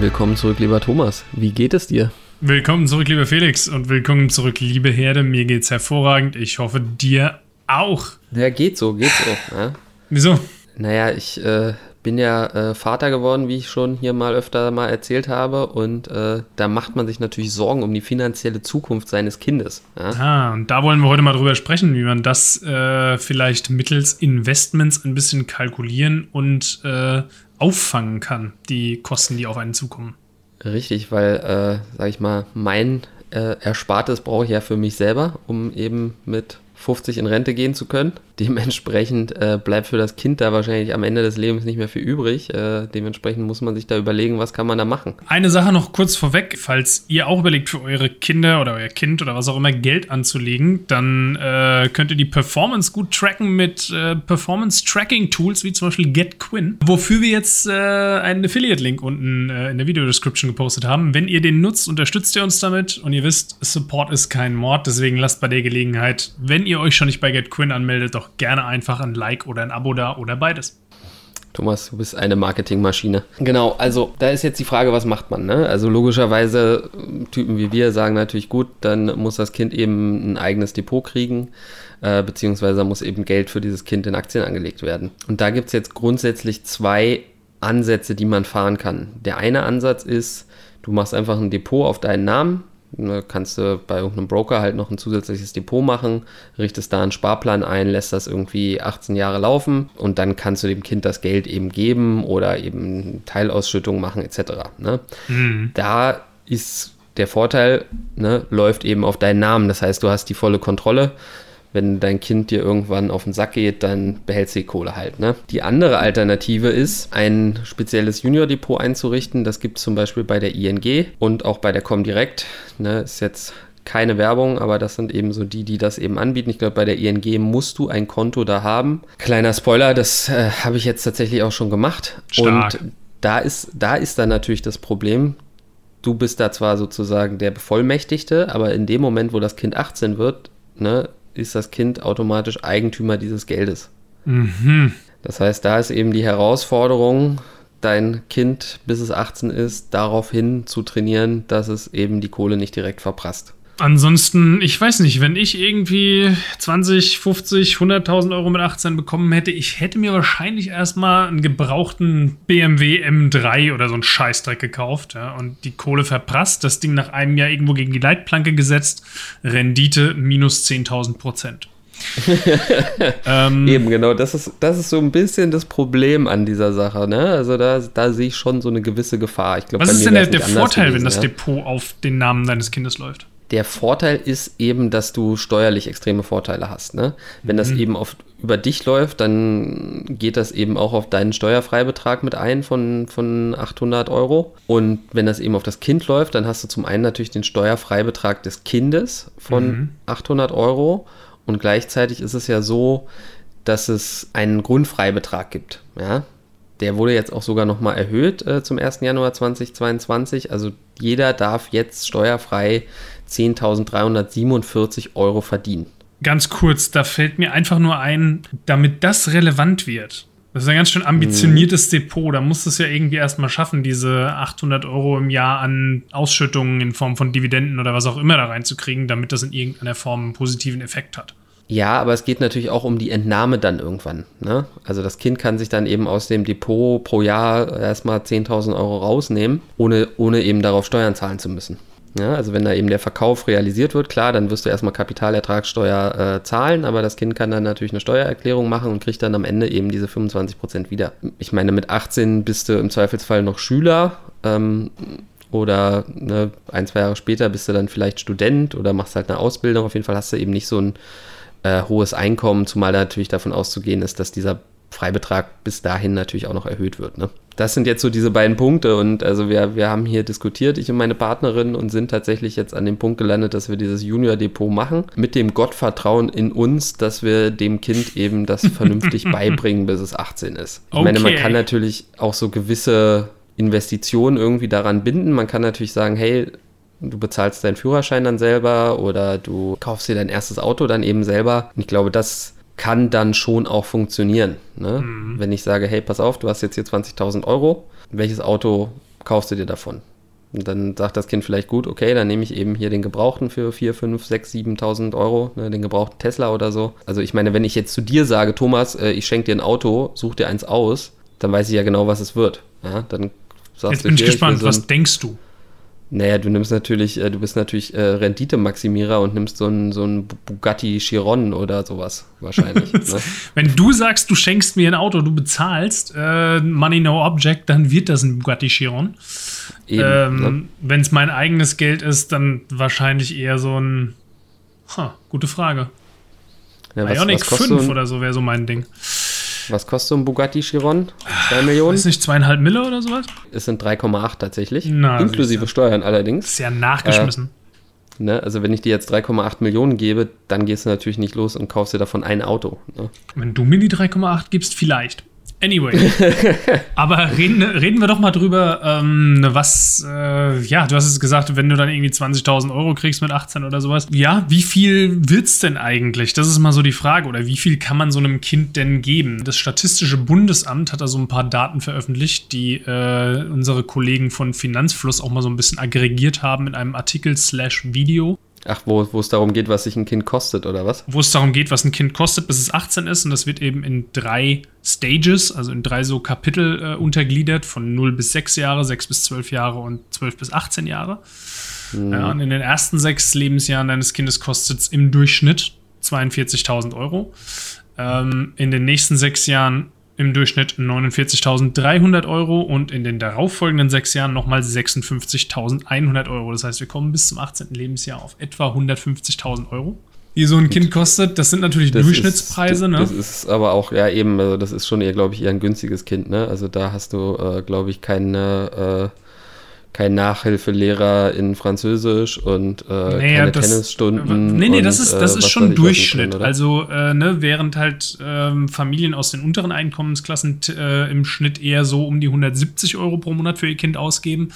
Willkommen zurück, lieber Thomas. Wie geht es dir? Willkommen zurück, lieber Felix, und willkommen zurück, liebe Herde. Mir geht's hervorragend. Ich hoffe, dir auch. Ja, geht so, geht so. Ja. Wieso? Naja, ich äh, bin ja äh, Vater geworden, wie ich schon hier mal öfter mal erzählt habe. Und äh, da macht man sich natürlich Sorgen um die finanzielle Zukunft seines Kindes. Ja? Ah, und da wollen wir heute mal drüber sprechen, wie man das äh, vielleicht mittels Investments ein bisschen kalkulieren und äh, auffangen kann, die Kosten, die auf einen zukommen. Richtig, weil, äh, sag ich mal, mein äh, Erspartes brauche ich ja für mich selber, um eben mit 50 in Rente gehen zu können. Dementsprechend äh, bleibt für das Kind da wahrscheinlich am Ende des Lebens nicht mehr viel übrig. Äh, dementsprechend muss man sich da überlegen, was kann man da machen. Eine Sache noch kurz vorweg, falls ihr auch überlegt, für eure Kinder oder euer Kind oder was auch immer Geld anzulegen, dann äh, könnt ihr die Performance gut tracken mit äh, Performance-Tracking-Tools wie zum Beispiel GetQuinn, wofür wir jetzt äh, einen Affiliate-Link unten äh, in der Video-Description gepostet haben. Wenn ihr den nutzt, unterstützt ihr uns damit und ihr wisst, Support ist kein Mord, deswegen lasst bei der Gelegenheit, wenn ihr euch schon nicht bei GetQuinn anmeldet, doch gerne einfach ein Like oder ein Abo da oder beides. Thomas, du bist eine Marketingmaschine. Genau, also da ist jetzt die Frage, was macht man? Ne? Also logischerweise, Typen wie wir sagen natürlich gut, dann muss das Kind eben ein eigenes Depot kriegen, äh, beziehungsweise muss eben Geld für dieses Kind in Aktien angelegt werden. Und da gibt es jetzt grundsätzlich zwei Ansätze, die man fahren kann. Der eine Ansatz ist, du machst einfach ein Depot auf deinen Namen, Ne, kannst du bei irgendeinem Broker halt noch ein zusätzliches Depot machen, richtest da einen Sparplan ein, lässt das irgendwie 18 Jahre laufen und dann kannst du dem Kind das Geld eben geben oder eben Teilausschüttung machen etc. Ne? Mhm. Da ist der Vorteil, ne, läuft eben auf deinen Namen. Das heißt, du hast die volle Kontrolle wenn dein Kind dir irgendwann auf den Sack geht, dann behältst du die Kohle halt. Ne? Die andere Alternative ist, ein spezielles Junior-Depot einzurichten. Das gibt es zum Beispiel bei der ING und auch bei der Comdirect. Ne? Ist jetzt keine Werbung, aber das sind eben so die, die das eben anbieten. Ich glaube, bei der ING musst du ein Konto da haben. Kleiner Spoiler, das äh, habe ich jetzt tatsächlich auch schon gemacht. Stark. Und da ist, da ist dann natürlich das Problem, du bist da zwar sozusagen der Bevollmächtigte, aber in dem Moment, wo das Kind 18 wird, ne, ist das Kind automatisch Eigentümer dieses Geldes. Mhm. Das heißt, da ist eben die Herausforderung, dein Kind, bis es 18 ist, daraufhin zu trainieren, dass es eben die Kohle nicht direkt verprasst. Ansonsten, ich weiß nicht, wenn ich irgendwie 20, 50, 100.000 Euro mit 18 bekommen hätte, ich hätte mir wahrscheinlich erstmal einen gebrauchten BMW M3 oder so einen Scheißdreck gekauft ja, und die Kohle verprasst, das Ding nach einem Jahr irgendwo gegen die Leitplanke gesetzt, Rendite minus 10.000 Prozent. ähm, Eben, genau, das ist, das ist so ein bisschen das Problem an dieser Sache. Ne? Also da, da sehe ich schon so eine gewisse Gefahr. Ich glaub, was ist denn der, der Vorteil, gewesen, wenn das ja? Depot auf den Namen deines Kindes läuft? Der Vorteil ist eben, dass du steuerlich extreme Vorteile hast. Ne? Wenn mhm. das eben auf, über dich läuft, dann geht das eben auch auf deinen Steuerfreibetrag mit ein von, von 800 Euro. Und wenn das eben auf das Kind läuft, dann hast du zum einen natürlich den Steuerfreibetrag des Kindes von mhm. 800 Euro. Und gleichzeitig ist es ja so, dass es einen Grundfreibetrag gibt. Ja? Der wurde jetzt auch sogar nochmal erhöht äh, zum 1. Januar 2022. Also jeder darf jetzt steuerfrei 10.347 Euro verdienen. Ganz kurz, da fällt mir einfach nur ein, damit das relevant wird. Das ist ein ganz schön ambitioniertes mhm. Depot. Da musst du es ja irgendwie erstmal schaffen, diese 800 Euro im Jahr an Ausschüttungen in Form von Dividenden oder was auch immer da reinzukriegen, damit das in irgendeiner Form einen positiven Effekt hat. Ja, aber es geht natürlich auch um die Entnahme dann irgendwann. Ne? Also das Kind kann sich dann eben aus dem Depot pro Jahr erstmal 10.000 Euro rausnehmen, ohne, ohne eben darauf Steuern zahlen zu müssen. Ja, also wenn da eben der Verkauf realisiert wird, klar, dann wirst du erstmal Kapitalertragssteuer äh, zahlen, aber das Kind kann dann natürlich eine Steuererklärung machen und kriegt dann am Ende eben diese 25 Prozent wieder. Ich meine, mit 18 bist du im Zweifelsfall noch Schüler ähm, oder ne, ein, zwei Jahre später bist du dann vielleicht Student oder machst halt eine Ausbildung. Auf jeden Fall hast du eben nicht so ein äh, hohes Einkommen, zumal da natürlich davon auszugehen ist, dass dieser Freibetrag bis dahin natürlich auch noch erhöht wird. Ne? Das sind jetzt so diese beiden Punkte und also wir, wir haben hier diskutiert, ich und meine Partnerin, und sind tatsächlich jetzt an dem Punkt gelandet, dass wir dieses Junior-Depot machen, mit dem Gottvertrauen in uns, dass wir dem Kind eben das vernünftig beibringen, bis es 18 ist. Ich okay. meine, man kann natürlich auch so gewisse Investitionen irgendwie daran binden. Man kann natürlich sagen, hey, du bezahlst deinen Führerschein dann selber oder du kaufst dir dein erstes Auto dann eben selber. Und ich glaube, das kann dann schon auch funktionieren. Ne? Mhm. Wenn ich sage, hey, pass auf, du hast jetzt hier 20.000 Euro, welches Auto kaufst du dir davon. Und dann sagt das Kind vielleicht gut, okay, dann nehme ich eben hier den Gebrauchten für 4, 5, 6, 7.000 Euro, ne, den gebrauchten Tesla oder so. Also ich meine, wenn ich jetzt zu dir sage, Thomas, äh, ich schenke dir ein Auto, such dir eins aus, dann weiß ich ja genau, was es wird. Ja, dann sagst jetzt du, bin ich gespannt, ich so was denkst du? Naja, du nimmst natürlich, äh, du bist natürlich äh, Renditemaximierer und nimmst so einen so Bugatti Chiron oder sowas wahrscheinlich. ne? Wenn du sagst, du schenkst mir ein Auto, du bezahlst äh, Money No Object, dann wird das ein Bugatti Chiron. ähm, ne? Wenn es mein eigenes Geld ist, dann wahrscheinlich eher so ein. Ha, gute Frage. Ja, was, Ionic was 5 oder so wäre so mein Ding. Was kostet so ein Bugatti Chiron? 2 Millionen? Ist nicht zweieinhalb Mille oder sowas? Es sind 3,8 tatsächlich. Na, inklusive Steuern allerdings. Ist ja nachgeschmissen. Äh, ne, also wenn ich dir jetzt 3,8 Millionen gebe, dann gehst du natürlich nicht los und kaufst dir davon ein Auto. Ne? Wenn du mir die 3,8 gibst, vielleicht. Anyway. Aber reden, reden wir doch mal drüber, ähm, was, äh, ja, du hast es gesagt, wenn du dann irgendwie 20.000 Euro kriegst mit 18 oder sowas. Ja, wie viel wird's denn eigentlich? Das ist mal so die Frage. Oder wie viel kann man so einem Kind denn geben? Das Statistische Bundesamt hat da so ein paar Daten veröffentlicht, die äh, unsere Kollegen von Finanzfluss auch mal so ein bisschen aggregiert haben in einem Artikel slash Video. Ach, wo, wo es darum geht, was sich ein Kind kostet, oder was? Wo es darum geht, was ein Kind kostet, bis es 18 ist. Und das wird eben in drei Stages, also in drei so Kapitel äh, untergliedert, von 0 bis 6 Jahre, 6 bis 12 Jahre und 12 bis 18 Jahre. Mhm. Ja, und in den ersten sechs Lebensjahren deines Kindes kostet es im Durchschnitt 42.000 Euro. Ähm, in den nächsten sechs Jahren im Durchschnitt 49.300 Euro und in den darauffolgenden sechs Jahren nochmal 56.100 Euro. Das heißt, wir kommen bis zum 18. Lebensjahr auf etwa 150.000 Euro. Die so ein Kind kostet, das sind natürlich das Durchschnittspreise, ist, ne? Das ist aber auch, ja eben, also das ist schon eher, glaube ich, eher ein günstiges Kind, ne? Also da hast du, äh, glaube ich, keine äh, kein Nachhilfelehrer in Französisch und äh, naja, keine das, Tennisstunden. Nee, nee, und, das ist, das ist äh, schon Durchschnitt. Drin, also, äh, ne, während halt ähm, Familien aus den unteren Einkommensklassen äh, im Schnitt eher so um die 170 Euro pro Monat für ihr Kind ausgeben,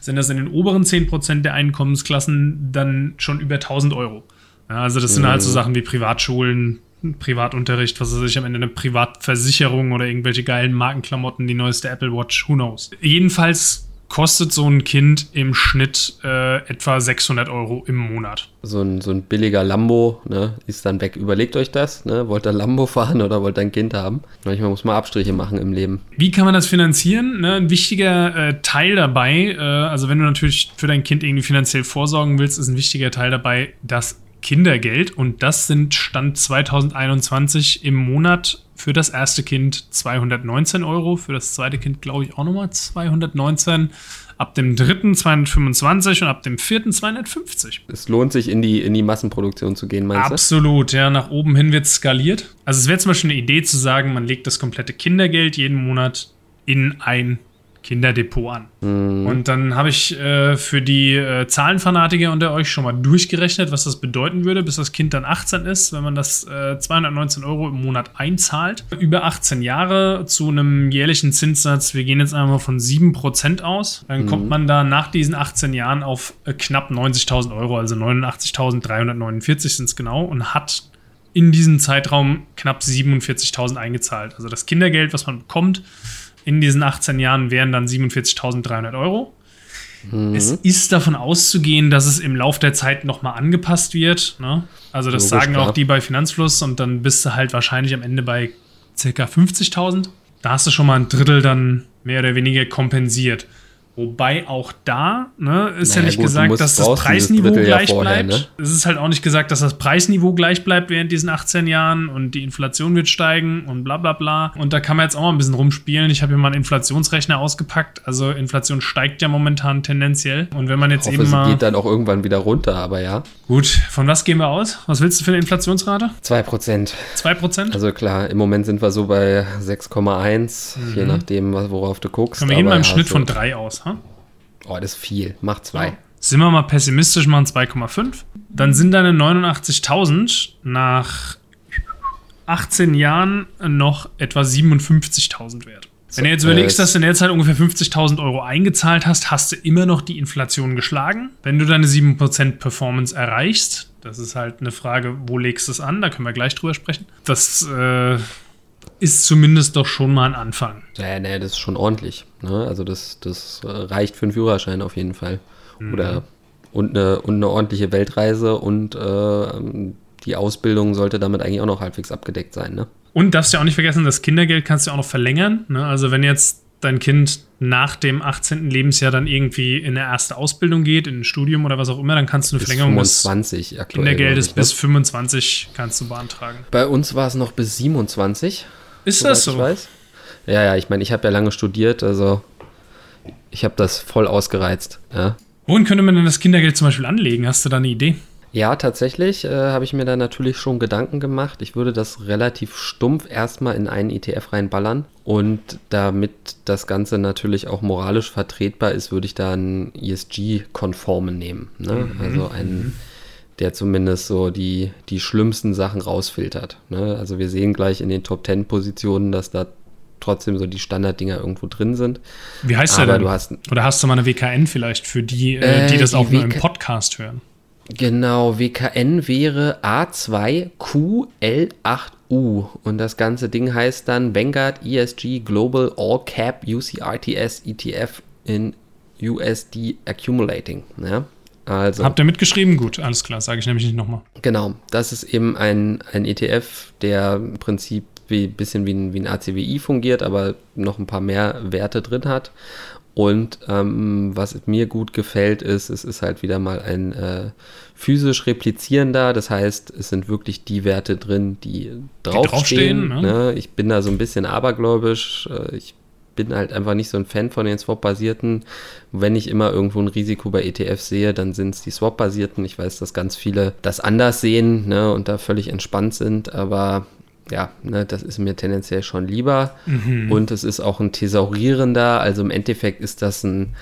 sind das in den oberen 10% der Einkommensklassen dann schon über 1000 Euro. Ja, also, das sind mhm. halt so Sachen wie Privatschulen, Privatunterricht, was weiß ich, am Ende eine Privatversicherung oder irgendwelche geilen Markenklamotten, die neueste Apple Watch, who knows. Jedenfalls kostet so ein Kind im Schnitt äh, etwa 600 Euro im Monat. So ein, so ein billiger Lambo ne, ist dann weg. Überlegt euch das. Ne? Wollt ihr Lambo fahren oder wollt ihr ein Kind haben? Manchmal muss man Abstriche machen im Leben. Wie kann man das finanzieren? Ne? Ein wichtiger äh, Teil dabei, äh, also wenn du natürlich für dein Kind irgendwie finanziell vorsorgen willst, ist ein wichtiger Teil dabei das Kindergeld. Und das sind Stand 2021 im Monat für das erste Kind 219 Euro, für das zweite Kind glaube ich auch nochmal 219, ab dem dritten 225 und ab dem vierten 250. Es lohnt sich in die, in die Massenproduktion zu gehen, meinst du? Absolut, ja, nach oben hin wird es skaliert. Also es wäre zum Beispiel eine Idee zu sagen, man legt das komplette Kindergeld jeden Monat in ein Kinderdepot an. Mhm. Und dann habe ich äh, für die äh, Zahlenfanatiker unter euch schon mal durchgerechnet, was das bedeuten würde, bis das Kind dann 18 ist, wenn man das äh, 219 Euro im Monat einzahlt. Über 18 Jahre zu einem jährlichen Zinssatz, wir gehen jetzt einmal von 7% aus, dann mhm. kommt man da nach diesen 18 Jahren auf äh, knapp 90.000 Euro, also 89.349 sind es genau, und hat in diesem Zeitraum knapp 47.000 eingezahlt. Also das Kindergeld, was man bekommt, in diesen 18 Jahren wären dann 47.300 Euro. Mhm. Es ist davon auszugehen, dass es im Laufe der Zeit nochmal angepasst wird. Ne? Also das Logisch, sagen auch die bei Finanzfluss und dann bist du halt wahrscheinlich am Ende bei ca. 50.000. Da hast du schon mal ein Drittel dann mehr oder weniger kompensiert. Wobei auch da ne, ist naja, ja nicht gut, gesagt, dass das Preisniveau gleich ja vorher, bleibt. Ne? Es ist halt auch nicht gesagt, dass das Preisniveau gleich bleibt während diesen 18 Jahren und die Inflation wird steigen und bla bla bla. Und da kann man jetzt auch mal ein bisschen rumspielen. Ich habe hier mal einen Inflationsrechner ausgepackt. Also Inflation steigt ja momentan tendenziell. Und wenn man jetzt hoffe, eben mal. Geht dann auch irgendwann wieder runter, aber ja. Gut, von was gehen wir aus? Was willst du für eine Inflationsrate? 2%. 2%? Also klar, im Moment sind wir so bei 6,1, mhm. je nachdem, worauf du guckst. Können wir gehen mal im ja, Schnitt so von 3 aus. Ha? Oh, das ist viel. Mach zwei. Ja. Sind wir mal pessimistisch, machen 2,5. Dann sind deine 89.000 nach 18 Jahren noch etwa 57.000 wert. Wenn du jetzt überlegst, dass du in der Zeit ungefähr 50.000 Euro eingezahlt hast, hast du immer noch die Inflation geschlagen. Wenn du deine 7% Performance erreichst, das ist halt eine Frage, wo legst du es an, da können wir gleich drüber sprechen. Das äh, ist zumindest doch schon mal ein Anfang. Ja, nee, das ist schon ordentlich. Ne? Also das, das reicht für einen Führerschein auf jeden Fall. Mhm. Oder und eine, und eine ordentliche Weltreise und äh, die Ausbildung sollte damit eigentlich auch noch halbwegs abgedeckt sein. Ne? Und darfst ja auch nicht vergessen, das Kindergeld kannst du auch noch verlängern. Ne? Also wenn jetzt dein Kind nach dem 18. Lebensjahr dann irgendwie in eine erste Ausbildung geht, in ein Studium oder was auch immer, dann kannst du eine bis Verlängerung 25 bis Kindergeld ist bis 25 kannst du beantragen. Bei uns war es noch bis 27. Ist das so? Ich weiß. Ja, ja, ich meine, ich habe ja lange studiert, also ich habe das voll ausgereizt. Ja. Wohin könnte man denn das Kindergeld zum Beispiel anlegen? Hast du da eine Idee? Ja, tatsächlich äh, habe ich mir da natürlich schon Gedanken gemacht. Ich würde das relativ stumpf erstmal in einen ETF reinballern. Und damit das Ganze natürlich auch moralisch vertretbar ist, würde ich da einen ESG-konformen nehmen. Ne? Mhm. Also einen, mhm. Der zumindest so die, die schlimmsten Sachen rausfiltert. Ne? Also wir sehen gleich in den Top 10 Positionen, dass da trotzdem so die Standarddinger irgendwo drin sind. Wie heißt der denn? Du hast, Oder hast du mal eine WKN vielleicht für die, äh, die äh, das die auch WK nur im Podcast hören? Genau, WKN wäre A2QL8U und das ganze Ding heißt dann Vanguard ESG Global All Cap UCRTS ETF in USD Accumulating. Ja? Also, Habt ihr mitgeschrieben? Gut, alles klar, sage ich nämlich nicht nochmal. Genau, das ist eben ein, ein ETF, der im Prinzip wie bisschen wie ein, wie ein ACWI fungiert, aber noch ein paar mehr Werte drin hat und ähm, was mir gut gefällt, ist, es ist halt wieder mal ein äh, physisch replizierender. Das heißt, es sind wirklich die Werte drin, die draufstehen. Die draufstehen ne? Ne? Ich bin da so ein bisschen abergläubisch. Äh, ich bin halt einfach nicht so ein Fan von den Swap-basierten. Wenn ich immer irgendwo ein Risiko bei ETFs sehe, dann sind es die Swap-basierten. Ich weiß, dass ganz viele das anders sehen ne, und da völlig entspannt sind, aber ja, ne, das ist mir tendenziell schon lieber. Mhm. Und es ist auch ein thesaurierender, also im Endeffekt ist das ein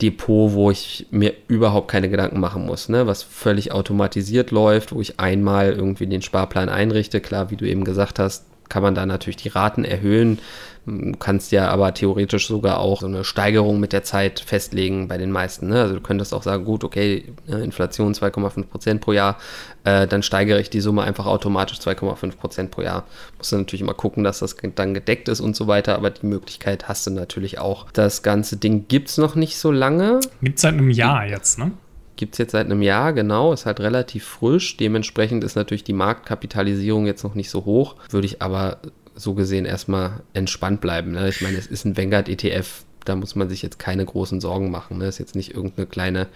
Depot, wo ich mir überhaupt keine Gedanken machen muss, ne? was völlig automatisiert läuft, wo ich einmal irgendwie den Sparplan einrichte. Klar, wie du eben gesagt hast, kann man da natürlich die Raten erhöhen. Du kannst ja aber theoretisch sogar auch so eine Steigerung mit der Zeit festlegen bei den meisten. Ne? Also du könntest auch sagen, gut, okay, ne, Inflation 2,5 Prozent pro Jahr, äh, dann steigere ich die Summe einfach automatisch 2,5 Prozent pro Jahr. Musst du natürlich immer gucken, dass das dann gedeckt ist und so weiter, aber die Möglichkeit hast du natürlich auch. Das ganze Ding gibt es noch nicht so lange. Gibt es seit einem Jahr jetzt, ne? Gibt es jetzt seit einem Jahr, genau, ist halt relativ frisch. Dementsprechend ist natürlich die Marktkapitalisierung jetzt noch nicht so hoch. Würde ich aber so gesehen erstmal entspannt bleiben. Ne? Ich meine, es ist ein Vanguard ETF, da muss man sich jetzt keine großen Sorgen machen. Ne? Ist jetzt nicht irgendeine kleine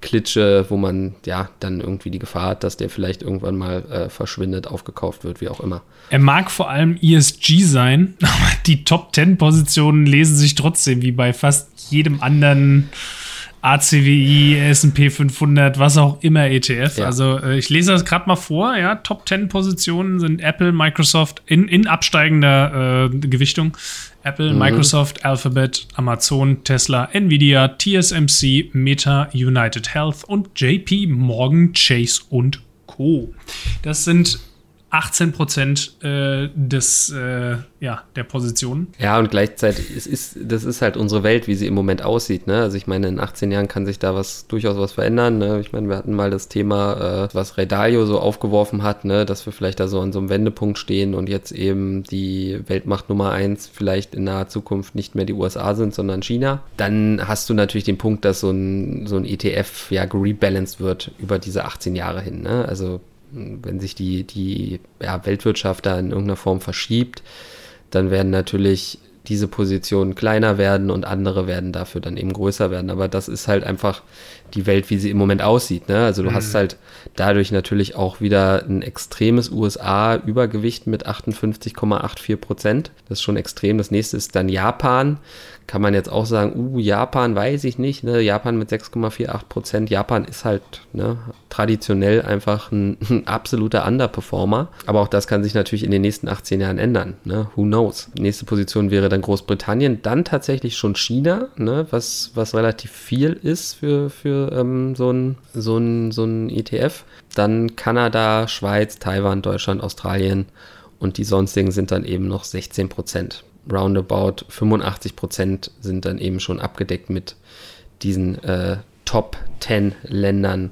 Klitsche, wo man ja dann irgendwie die Gefahr hat, dass der vielleicht irgendwann mal äh, verschwindet, aufgekauft wird, wie auch immer. Er mag vor allem ESG sein, aber die Top 10 Positionen lesen sich trotzdem wie bei fast jedem anderen ACWI, S&P 500, was auch immer ETF. Ja. Also äh, ich lese das gerade mal vor. Ja, Top 10 Positionen sind Apple, Microsoft in, in absteigender äh, Gewichtung. Apple, mhm. Microsoft, Alphabet, Amazon, Tesla, Nvidia, TSMC, Meta, United Health und JP Morgan Chase und Co. Das sind 18 Prozent äh, des, äh, ja, der Positionen. Ja, und gleichzeitig, es ist, das ist halt unsere Welt, wie sie im Moment aussieht. Ne? Also ich meine, in 18 Jahren kann sich da was durchaus was verändern. Ne? Ich meine, wir hatten mal das Thema, äh, was Redalio so aufgeworfen hat, ne? dass wir vielleicht da so an so einem Wendepunkt stehen und jetzt eben die Weltmacht Nummer eins vielleicht in naher Zukunft nicht mehr die USA sind, sondern China. Dann hast du natürlich den Punkt, dass so ein, so ein ETF ja gerebalanced wird über diese 18 Jahre hin. Ne? Also wenn sich die, die ja, Weltwirtschaft da in irgendeiner Form verschiebt, dann werden natürlich diese Positionen kleiner werden und andere werden dafür dann eben größer werden. Aber das ist halt einfach die Welt, wie sie im Moment aussieht. Ne? Also du mhm. hast halt dadurch natürlich auch wieder ein extremes USA-Übergewicht mit 58,84 Prozent. Das ist schon extrem. Das nächste ist dann Japan kann man jetzt auch sagen, uh, Japan weiß ich nicht, ne? Japan mit 6,48 Prozent. Japan ist halt ne, traditionell einfach ein, ein, absoluter Underperformer. Aber auch das kann sich natürlich in den nächsten 18 Jahren ändern. Ne? Who knows? Nächste Position wäre dann Großbritannien, dann tatsächlich schon China, ne? was, was relativ viel ist für, für ähm, so ein so so ein ETF. Dann Kanada, Schweiz, Taiwan, Deutschland, Australien und die sonstigen sind dann eben noch 16 Prozent roundabout 85 Prozent sind dann eben schon abgedeckt mit diesen äh, Top 10 Ländern.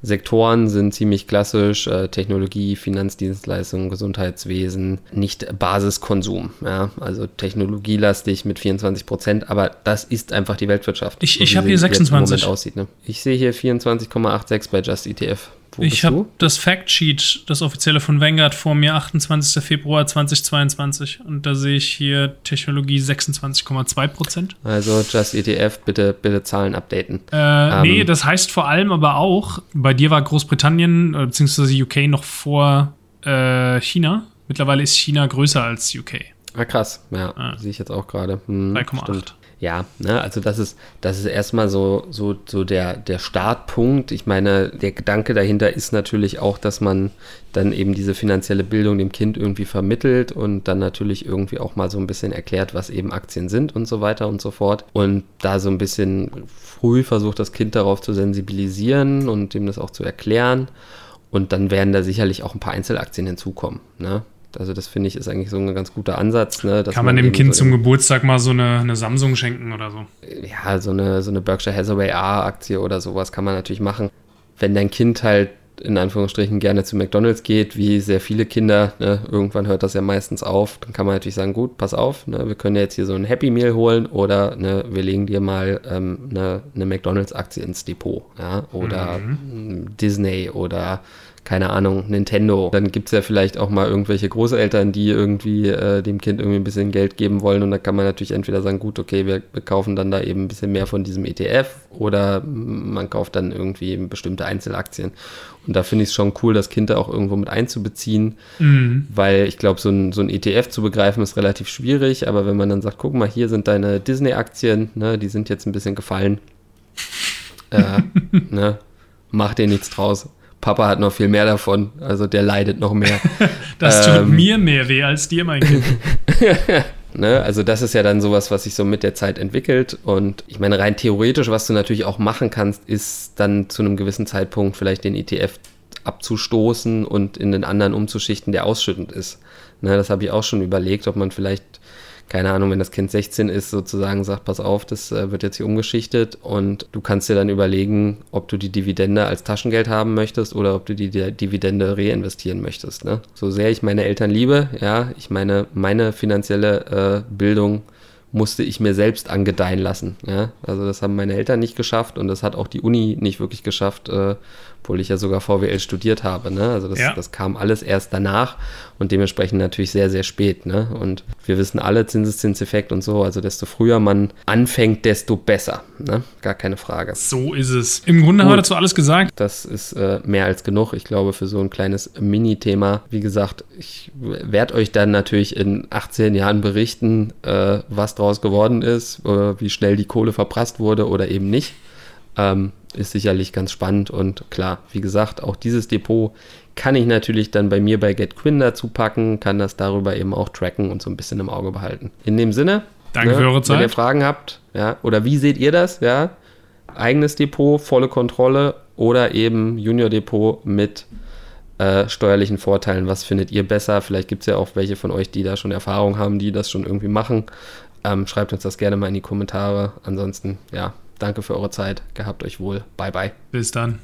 Sektoren sind ziemlich klassisch, äh, Technologie, Finanzdienstleistungen, Gesundheitswesen, nicht Basiskonsum. Ja? Also technologielastig mit 24 Prozent, aber das ist einfach die Weltwirtschaft. Ich, ich habe hier 26. Aussieht, ne? Ich sehe hier 24,86 bei Just ETF. Wo ich habe das Factsheet, das offizielle von Vanguard vor mir, 28. Februar 2022. Und da sehe ich hier Technologie 26,2 Prozent. Also Just ETF, bitte, bitte Zahlen updaten. Äh, ähm, nee, das heißt vor allem aber auch, bei dir war Großbritannien äh, bzw. UK noch vor äh, China. Mittlerweile ist China größer als UK. Ah, krass. Ja, ah. sehe ich jetzt auch gerade. Hm, 3,8 ja, ne, also das ist, das ist erstmal so, so, so der, der Startpunkt. Ich meine, der Gedanke dahinter ist natürlich auch, dass man dann eben diese finanzielle Bildung dem Kind irgendwie vermittelt und dann natürlich irgendwie auch mal so ein bisschen erklärt, was eben Aktien sind und so weiter und so fort. Und da so ein bisschen früh versucht, das Kind darauf zu sensibilisieren und dem das auch zu erklären. Und dann werden da sicherlich auch ein paar Einzelaktien hinzukommen. Ne? Also das finde ich ist eigentlich so ein ganz guter Ansatz. Ne, Kann man, man dem Kind so zum Geburtstag mal so eine, eine, Samsung schenken oder so? Ja, so eine, so eine Berkshire Hathaway A-Aktie oder sowas kann man natürlich machen. Wenn dein Kind halt in Anführungsstrichen gerne zu McDonalds geht, wie sehr viele Kinder, ne, irgendwann hört das ja meistens auf, dann kann man natürlich sagen, gut, pass auf, ne, wir können ja jetzt hier so ein Happy Meal holen oder ne, wir legen dir mal ähm, eine, eine McDonalds-Aktie ins Depot, ja, oder mhm. Disney oder keine Ahnung, Nintendo. Dann gibt es ja vielleicht auch mal irgendwelche Großeltern, die irgendwie äh, dem Kind irgendwie ein bisschen Geld geben wollen. Und da kann man natürlich entweder sagen, gut, okay, wir, wir, kaufen dann da eben ein bisschen mehr von diesem ETF oder man kauft dann irgendwie bestimmte Einzelaktien. Und da finde ich es schon cool, das Kind da auch irgendwo mit einzubeziehen, mhm. weil ich glaube, so ein, so ein ETF zu begreifen ist relativ schwierig. Aber wenn man dann sagt, guck mal, hier sind deine Disney-Aktien, ne, die sind jetzt ein bisschen gefallen. äh, ne, mach dir nichts draus. Papa hat noch viel mehr davon, also der leidet noch mehr. das tut ähm, mir mehr weh als dir, mein Kind. ne? Also das ist ja dann sowas, was sich so mit der Zeit entwickelt. Und ich meine, rein theoretisch, was du natürlich auch machen kannst, ist dann zu einem gewissen Zeitpunkt vielleicht den ETF abzustoßen und in den anderen umzuschichten, der ausschüttend ist. Ne? Das habe ich auch schon überlegt, ob man vielleicht keine Ahnung, wenn das Kind 16 ist, sozusagen sagt, pass auf, das äh, wird jetzt hier umgeschichtet und du kannst dir dann überlegen, ob du die Dividende als Taschengeld haben möchtest oder ob du die, Dividende reinvestieren möchtest. Ne? So sehr ich meine Eltern liebe, ja, ich meine, meine finanzielle äh, Bildung musste ich mir selbst angedeihen lassen. Ja? Also das haben meine Eltern nicht geschafft und das hat auch die Uni nicht wirklich geschafft, äh, obwohl ich ja sogar VWL studiert habe. Ne? Also das, ja. das kam alles erst danach und dementsprechend natürlich sehr, sehr spät. Ne? Und wir wissen alle Zinseszinseffekt und so, also desto früher man anfängt, desto besser. Ne? Gar keine Frage. So ist es. Im Grunde Gut. haben wir dazu alles gesagt. Das ist äh, mehr als genug, ich glaube, für so ein kleines Mini-Thema. Wie gesagt, ich werde euch dann natürlich in 18 Jahren berichten, äh, was draus geworden ist, äh, wie schnell die Kohle verprasst wurde oder eben nicht. Ähm, ist sicherlich ganz spannend und klar, wie gesagt, auch dieses Depot kann ich natürlich dann bei mir bei GetQuinn dazu packen, kann das darüber eben auch tracken und so ein bisschen im Auge behalten. In dem Sinne, danke ne, für eure Zeit. Wenn ihr Fragen habt, ja, oder wie seht ihr das, ja? Eigenes Depot, volle Kontrolle oder eben Junior Depot mit äh, steuerlichen Vorteilen. Was findet ihr besser? Vielleicht gibt es ja auch welche von euch, die da schon Erfahrung haben, die das schon irgendwie machen. Ähm, schreibt uns das gerne mal in die Kommentare. Ansonsten, ja, Danke für eure Zeit. Gehabt euch wohl. Bye, bye. Bis dann.